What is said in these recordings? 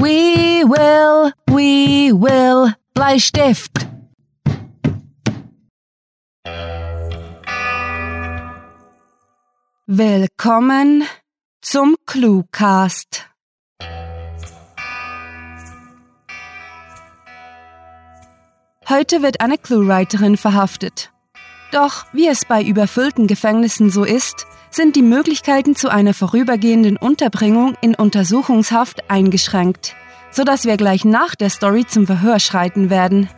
We will, we will, Bleistift. Willkommen zum Cluecast. Heute wird eine Cluewriterin verhaftet. Doch wie es bei überfüllten Gefängnissen so ist, sind die Möglichkeiten zu einer vorübergehenden Unterbringung in Untersuchungshaft eingeschränkt, sodass wir gleich nach der Story zum Verhör schreiten werden.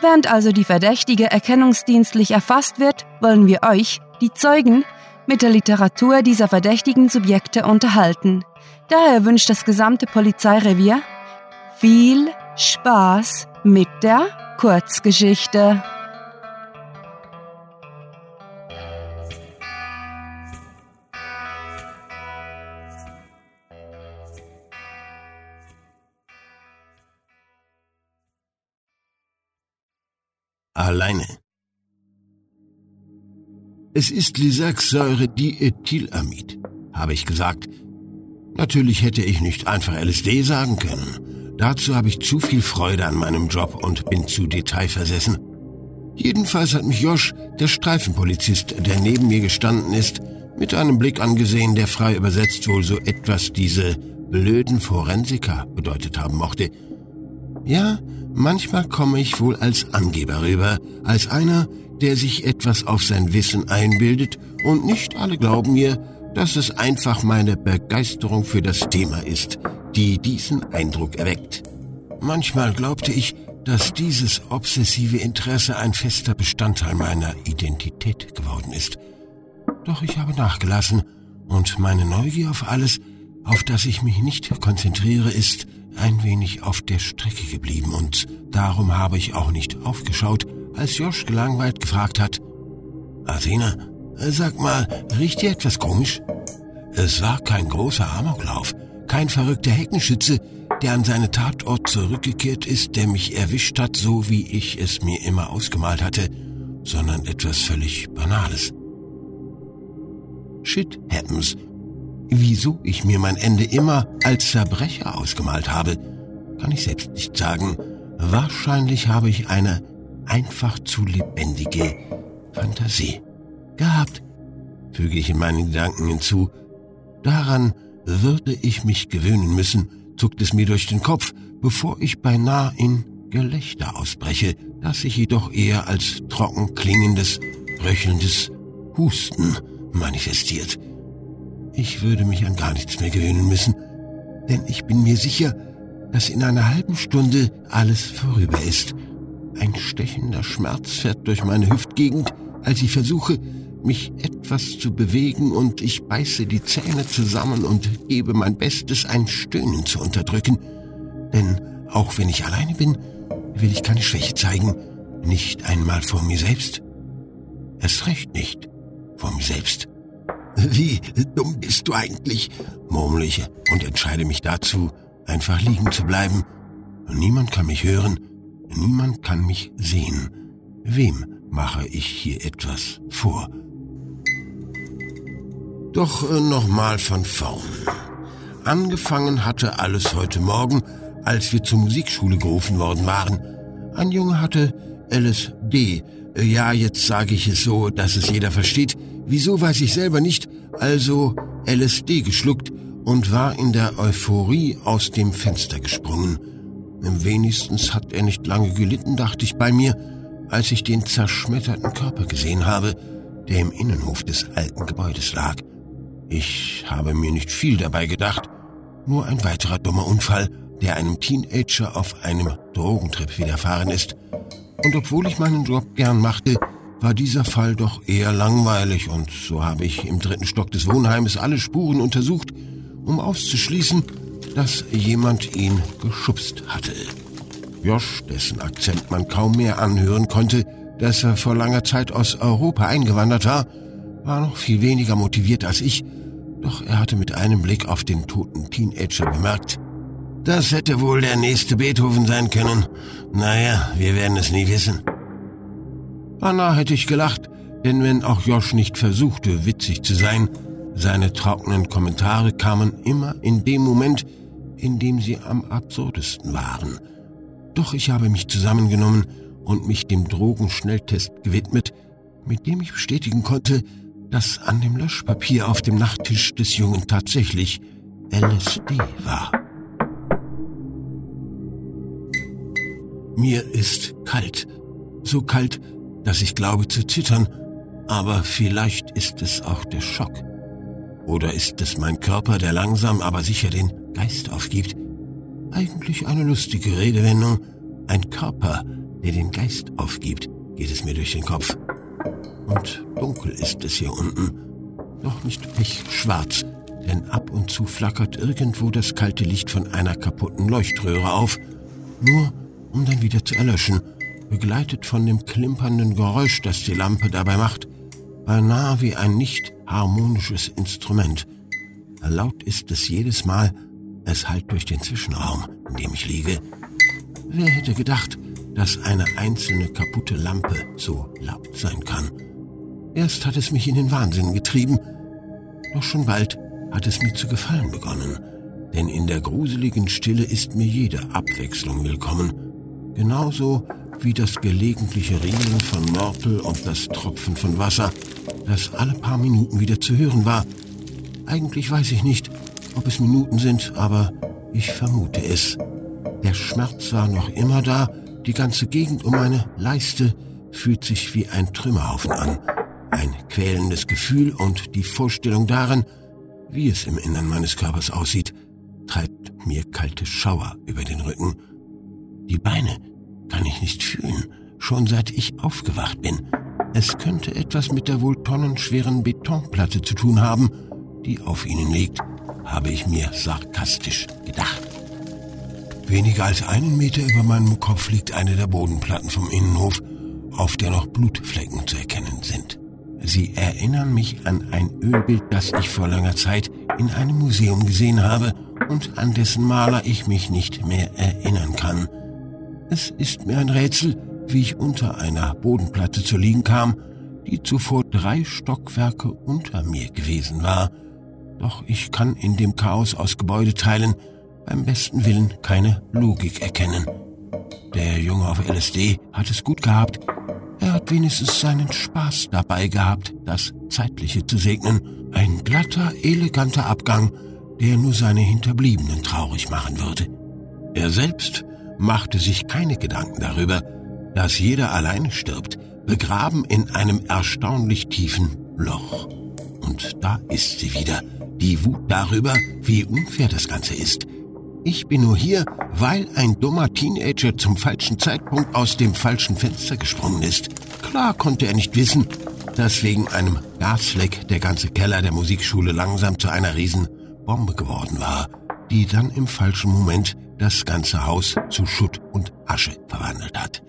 Während also die Verdächtige erkennungsdienstlich erfasst wird, wollen wir euch, die Zeugen, mit der Literatur dieser verdächtigen Subjekte unterhalten. Daher wünscht das gesamte Polizeirevier viel Spaß mit der Kurzgeschichte. Alleine. Es ist Lysaxsäure-Diethylamid, habe ich gesagt. Natürlich hätte ich nicht einfach LSD sagen können. Dazu habe ich zu viel Freude an meinem Job und bin zu detailversessen. Jedenfalls hat mich Josh, der Streifenpolizist, der neben mir gestanden ist, mit einem Blick angesehen, der frei übersetzt wohl so etwas diese blöden Forensiker bedeutet haben mochte. Ja, manchmal komme ich wohl als Angeber rüber, als einer, der sich etwas auf sein Wissen einbildet, und nicht alle glauben mir, dass es einfach meine Begeisterung für das Thema ist, die diesen Eindruck erweckt. Manchmal glaubte ich, dass dieses obsessive Interesse ein fester Bestandteil meiner Identität geworden ist. Doch ich habe nachgelassen und meine Neugier auf alles, auf das ich mich nicht konzentriere, ist ein wenig auf der Strecke geblieben und darum habe ich auch nicht aufgeschaut, als Josh gelangweilt gefragt hat, Athena, sag mal, riecht dir etwas komisch? Es war kein großer Amoklauf, kein verrückter Heckenschütze, der an seinen Tatort zurückgekehrt ist, der mich erwischt hat, so wie ich es mir immer ausgemalt hatte, sondern etwas völlig Banales. Shit happens. Wieso ich mir mein Ende immer als Verbrecher ausgemalt habe, kann ich selbst nicht sagen. Wahrscheinlich habe ich eine einfach zu lebendige Fantasie gehabt, füge ich in meinen Gedanken hinzu. Daran würde ich mich gewöhnen müssen, zuckt es mir durch den Kopf, bevor ich beinahe in Gelächter ausbreche, das sich jedoch eher als trocken klingendes, röchelndes Husten manifestiert. Ich würde mich an gar nichts mehr gewöhnen müssen, denn ich bin mir sicher, dass in einer halben Stunde alles vorüber ist ein stechender Schmerz fährt durch meine Hüftgegend, als ich versuche, mich etwas zu bewegen und ich beiße die Zähne zusammen und gebe mein Bestes, ein Stöhnen zu unterdrücken. Denn auch wenn ich alleine bin, will ich keine Schwäche zeigen, nicht einmal vor mir selbst. Es recht nicht vor mir selbst. Wie dumm bist du eigentlich, murmle ich und entscheide mich dazu, einfach liegen zu bleiben. Niemand kann mich hören, Niemand kann mich sehen. Wem mache ich hier etwas vor? Doch äh, nochmal von vorn. Angefangen hatte alles heute Morgen, als wir zur Musikschule gerufen worden waren. Ein Junge hatte LSD. Äh, ja, jetzt sage ich es so, dass es jeder versteht. Wieso weiß ich selber nicht. Also LSD geschluckt und war in der Euphorie aus dem Fenster gesprungen. Wenigstens hat er nicht lange gelitten, dachte ich bei mir, als ich den zerschmetterten Körper gesehen habe, der im Innenhof des alten Gebäudes lag. Ich habe mir nicht viel dabei gedacht, nur ein weiterer dummer Unfall, der einem Teenager auf einem Drogentrip widerfahren ist. Und obwohl ich meinen Job gern machte, war dieser Fall doch eher langweilig und so habe ich im dritten Stock des Wohnheimes alle Spuren untersucht, um auszuschließen, dass jemand ihn geschubst hatte. Josh, dessen Akzent man kaum mehr anhören konnte, dass er vor langer Zeit aus Europa eingewandert war, war noch viel weniger motiviert als ich, doch er hatte mit einem Blick auf den toten Teenager bemerkt, das hätte wohl der nächste Beethoven sein können. Naja, wir werden es nie wissen. Beinahe hätte ich gelacht, denn wenn auch Josh nicht versuchte, witzig zu sein, seine trockenen Kommentare kamen immer in dem Moment, in dem sie am absurdesten waren. Doch ich habe mich zusammengenommen und mich dem Drogenschnelltest gewidmet, mit dem ich bestätigen konnte, dass an dem Löschpapier auf dem Nachttisch des Jungen tatsächlich LSD war. Mir ist kalt, so kalt, dass ich glaube zu zittern, aber vielleicht ist es auch der Schock. Oder ist es mein Körper, der langsam aber sicher den Geist aufgibt? Eigentlich eine lustige Redewendung. Ein Körper, der den Geist aufgibt, geht es mir durch den Kopf. Und dunkel ist es hier unten. Doch nicht pechschwarz, denn ab und zu flackert irgendwo das kalte Licht von einer kaputten Leuchtröhre auf, nur um dann wieder zu erlöschen, begleitet von dem klimpernden Geräusch, das die Lampe dabei macht, beinahe wie ein nicht harmonisches Instrument. Laut ist es jedes Mal, es hallt durch den Zwischenraum, in dem ich liege. Wer hätte gedacht, dass eine einzelne kaputte Lampe so laut sein kann? Erst hat es mich in den Wahnsinn getrieben, doch schon bald hat es mir zu gefallen begonnen, denn in der gruseligen Stille ist mir jede Abwechslung willkommen, genauso wie das gelegentliche Ringen von Mörtel und das Tropfen von Wasser, das alle paar Minuten wieder zu hören war. Eigentlich weiß ich nicht, ob es Minuten sind, aber ich vermute es. Der Schmerz war noch immer da, die ganze Gegend um meine Leiste fühlt sich wie ein Trümmerhaufen an. Ein quälendes Gefühl und die Vorstellung darin, wie es im Innern meines Körpers aussieht, treibt mir kalte Schauer über den Rücken. Die Beine kann ich nicht fühlen, schon seit ich aufgewacht bin. Es könnte etwas mit der wohl tonnenschweren Betonplatte zu tun haben, die auf ihnen liegt, habe ich mir sarkastisch gedacht. Weniger als einen Meter über meinem Kopf liegt eine der Bodenplatten vom Innenhof, auf der noch Blutflecken zu erkennen sind. Sie erinnern mich an ein Ölbild, das ich vor langer Zeit in einem Museum gesehen habe und an dessen Maler ich mich nicht mehr erinnern kann. Es ist mir ein Rätsel, wie ich unter einer Bodenplatte zu liegen kam, die zuvor drei Stockwerke unter mir gewesen war. Doch ich kann in dem Chaos aus Gebäudeteilen beim besten Willen keine Logik erkennen. Der Junge auf LSD hat es gut gehabt. Er hat wenigstens seinen Spaß dabei gehabt, das Zeitliche zu segnen. Ein glatter, eleganter Abgang, der nur seine Hinterbliebenen traurig machen würde. Er selbst machte sich keine Gedanken darüber, dass jeder alleine stirbt, begraben in einem erstaunlich tiefen Loch. Und da ist sie wieder, die Wut darüber, wie unfair das Ganze ist. Ich bin nur hier, weil ein dummer Teenager zum falschen Zeitpunkt aus dem falschen Fenster gesprungen ist. Klar konnte er nicht wissen, dass wegen einem Gasleck der ganze Keller der Musikschule langsam zu einer Riesenbombe geworden war, die dann im falschen Moment das ganze Haus zu Schutt und Asche verwandelt hat.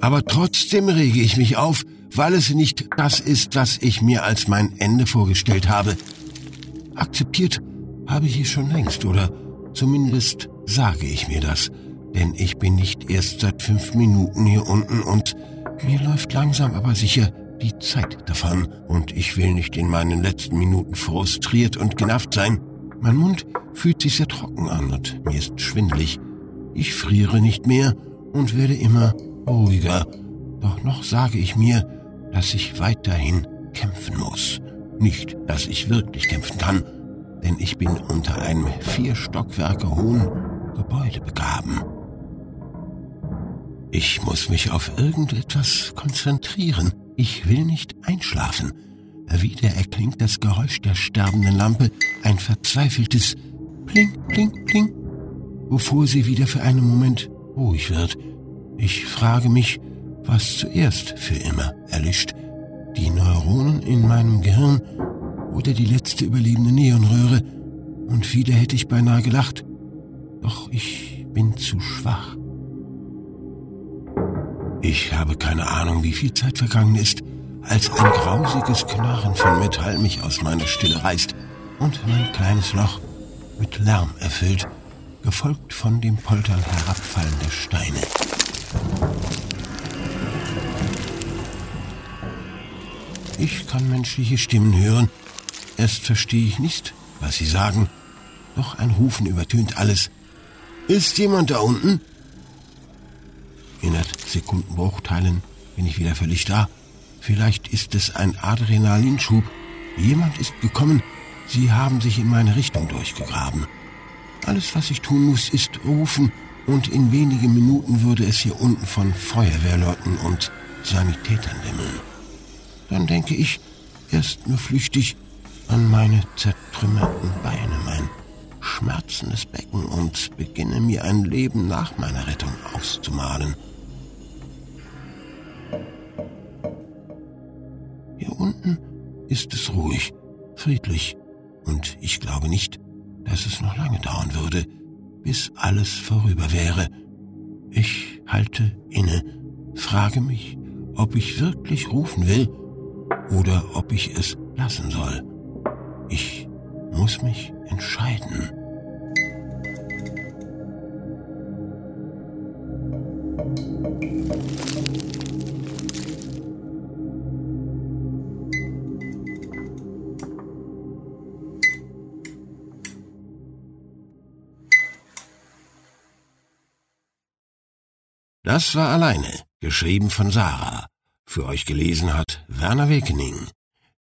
Aber trotzdem rege ich mich auf, weil es nicht das ist, was ich mir als mein Ende vorgestellt habe. Akzeptiert habe ich es schon längst, oder zumindest sage ich mir das, denn ich bin nicht erst seit fünf Minuten hier unten und mir läuft langsam aber sicher die Zeit davon und ich will nicht in meinen letzten Minuten frustriert und genervt sein. Mein Mund fühlt sich sehr trocken an und mir ist schwindlig. Ich friere nicht mehr und werde immer ruhiger. Doch noch sage ich mir, dass ich weiterhin kämpfen muss. Nicht, dass ich wirklich kämpfen kann, denn ich bin unter einem vier Stockwerke hohen Gebäude begraben. Ich muss mich auf irgendetwas konzentrieren. Ich will nicht einschlafen. Wieder erklingt das Geräusch der sterbenden Lampe, ein verzweifeltes Pling, Pling, Pling, bevor sie wieder für einen Moment ruhig wird. Ich frage mich, was zuerst für immer erlischt. Die Neuronen in meinem Gehirn oder die letzte überlebende Neonröhre. Und wieder hätte ich beinahe gelacht. Doch ich bin zu schwach. Ich habe keine Ahnung, wie viel Zeit vergangen ist als ein grausiges Knarren von Metall mich aus meiner Stille reißt und mein kleines Loch mit Lärm erfüllt, gefolgt von dem Poltern herabfallender Steine. Ich kann menschliche Stimmen hören, erst verstehe ich nicht, was sie sagen, Doch ein Rufen übertönt alles. Ist jemand da unten? In Sekundenbruchteilen bin ich wieder völlig da. Vielleicht ist es ein Adrenalinschub. Jemand ist gekommen. Sie haben sich in meine Richtung durchgegraben. Alles, was ich tun muss, ist rufen, und in wenigen Minuten würde es hier unten von Feuerwehrleuten und Sanitätern wimmeln. Dann denke ich erst nur flüchtig an meine zertrümmerten Beine, mein schmerzendes Becken und beginne mir ein Leben nach meiner Rettung auszumalen. Hier unten ist es ruhig, friedlich, und ich glaube nicht, dass es noch lange dauern würde, bis alles vorüber wäre. Ich halte inne, frage mich, ob ich wirklich rufen will oder ob ich es lassen soll. Ich muss mich entscheiden. Das war alleine, geschrieben von Sarah. Für euch gelesen hat Werner Wekening.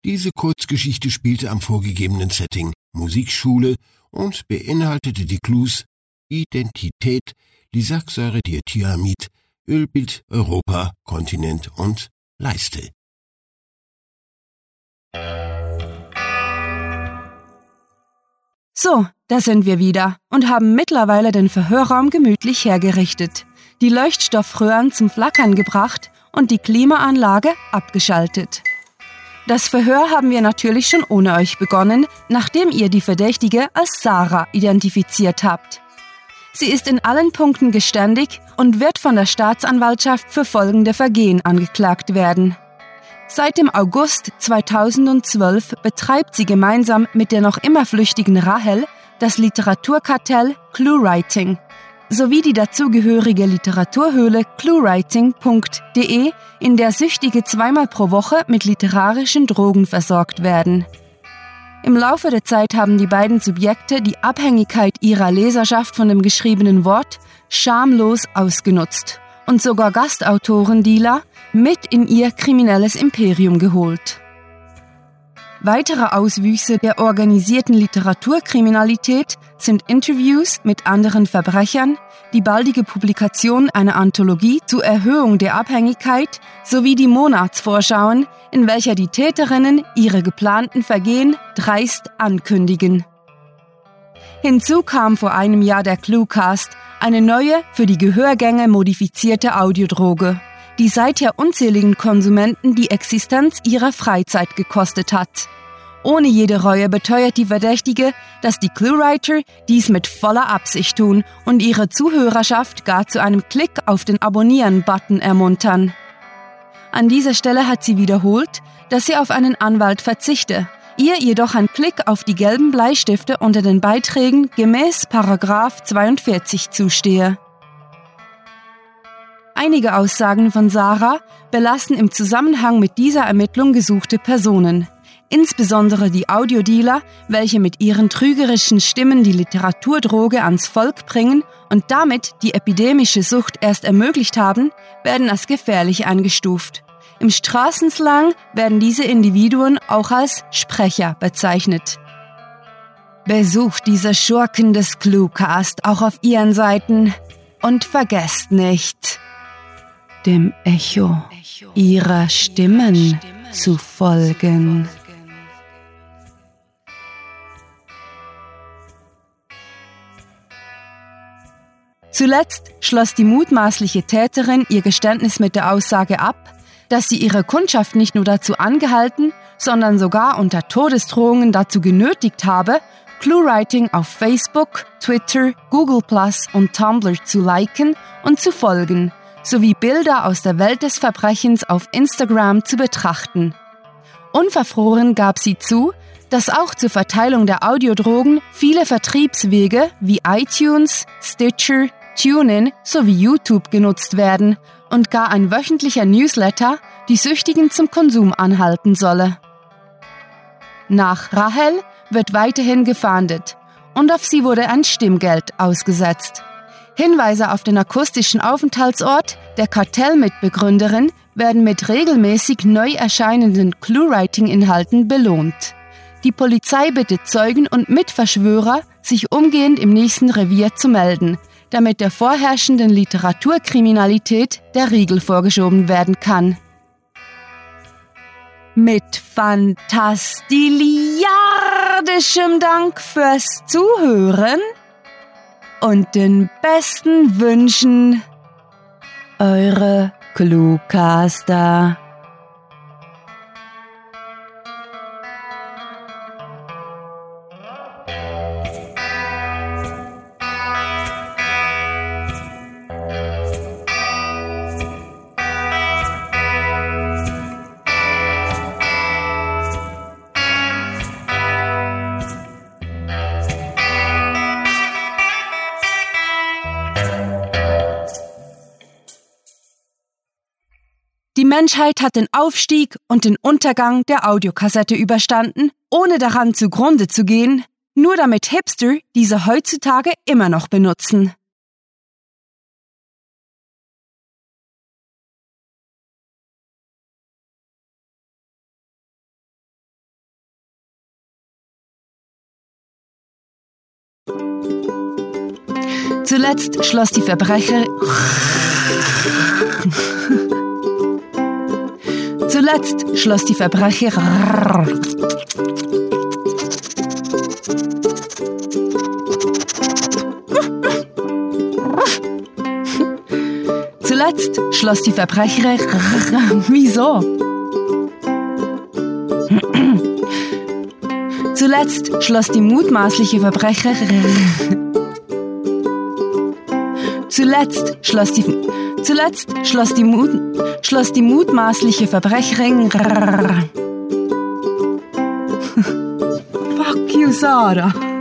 Diese Kurzgeschichte spielte am vorgegebenen Setting Musikschule und beinhaltete die Clues Identität, Lysaxsäure-Diethyamid, Ölbild Europa, Kontinent und Leiste. So, da sind wir wieder und haben mittlerweile den Verhörraum gemütlich hergerichtet die Leuchtstoffröhren zum Flackern gebracht und die Klimaanlage abgeschaltet. Das Verhör haben wir natürlich schon ohne euch begonnen, nachdem ihr die Verdächtige als Sarah identifiziert habt. Sie ist in allen Punkten geständig und wird von der Staatsanwaltschaft für folgende Vergehen angeklagt werden. Seit dem August 2012 betreibt sie gemeinsam mit der noch immer flüchtigen Rahel das Literaturkartell ClueWriting, sowie die dazugehörige Literaturhöhle cluewriting.de, in der Süchtige zweimal pro Woche mit literarischen Drogen versorgt werden. Im Laufe der Zeit haben die beiden Subjekte die Abhängigkeit ihrer Leserschaft von dem geschriebenen Wort schamlos ausgenutzt und sogar Gastautoren-Dealer mit in ihr kriminelles Imperium geholt. Weitere Auswüchse der organisierten Literaturkriminalität sind Interviews mit anderen Verbrechern, die baldige Publikation einer Anthologie zur Erhöhung der Abhängigkeit sowie die Monatsvorschauen, in welcher die Täterinnen ihre geplanten Vergehen dreist ankündigen. Hinzu kam vor einem Jahr der Cluecast, eine neue, für die Gehörgänge modifizierte Audiodroge die seither unzähligen Konsumenten die Existenz ihrer Freizeit gekostet hat. Ohne jede Reue beteuert die Verdächtige, dass die Cluewriter dies mit voller Absicht tun und ihre Zuhörerschaft gar zu einem Klick auf den Abonnieren-Button ermuntern. An dieser Stelle hat sie wiederholt, dass sie auf einen Anwalt verzichte, ihr jedoch ein Klick auf die gelben Bleistifte unter den Beiträgen gemäß Paragraph 42 zustehe. Einige Aussagen von Sarah belassen im Zusammenhang mit dieser Ermittlung gesuchte Personen. Insbesondere die Audiodealer, welche mit ihren trügerischen Stimmen die Literaturdroge ans Volk bringen und damit die epidemische Sucht erst ermöglicht haben, werden als gefährlich eingestuft. Im Straßenslang werden diese Individuen auch als Sprecher bezeichnet. Besucht diese Schurken des Cluecast auch auf ihren Seiten und vergesst nicht, dem Echo ihrer Stimmen zu folgen. Zuletzt schloss die mutmaßliche Täterin ihr Geständnis mit der Aussage ab, dass sie ihre Kundschaft nicht nur dazu angehalten, sondern sogar unter Todesdrohungen dazu genötigt habe, ClueWriting auf Facebook, Twitter, Google Plus und Tumblr zu liken und zu folgen, sowie Bilder aus der Welt des Verbrechens auf Instagram zu betrachten. Unverfroren gab sie zu, dass auch zur Verteilung der Audiodrogen viele Vertriebswege wie iTunes, Stitcher, TuneIn sowie YouTube genutzt werden und gar ein wöchentlicher Newsletter die Süchtigen zum Konsum anhalten solle. Nach Rahel wird weiterhin gefahndet und auf sie wurde ein Stimmgeld ausgesetzt. Hinweise auf den akustischen Aufenthaltsort der Kartellmitbegründerin werden mit regelmäßig neu erscheinenden Clue-Writing-Inhalten belohnt. Die Polizei bittet Zeugen und Mitverschwörer, sich umgehend im nächsten Revier zu melden, damit der vorherrschenden Literaturkriminalität der Riegel vorgeschoben werden kann. Mit fantastiliardischem Dank fürs Zuhören und den besten Wünschen, eure Cluecaster. Menschheit hat den Aufstieg und den Untergang der Audiokassette überstanden, ohne daran zugrunde zu gehen, nur damit Hipster diese heutzutage immer noch benutzen. Zuletzt schloss die Verbrecher Zuletzt schloss die Verbrecher. Zuletzt schloss die Verbrecher. Wieso? Zuletzt schloss die mutmaßliche Verbrecher. Zuletzt schloss die Zuletzt schloss die, Mut, schloss die mutmaßliche Verbrecherin. Fuck you, Sarah.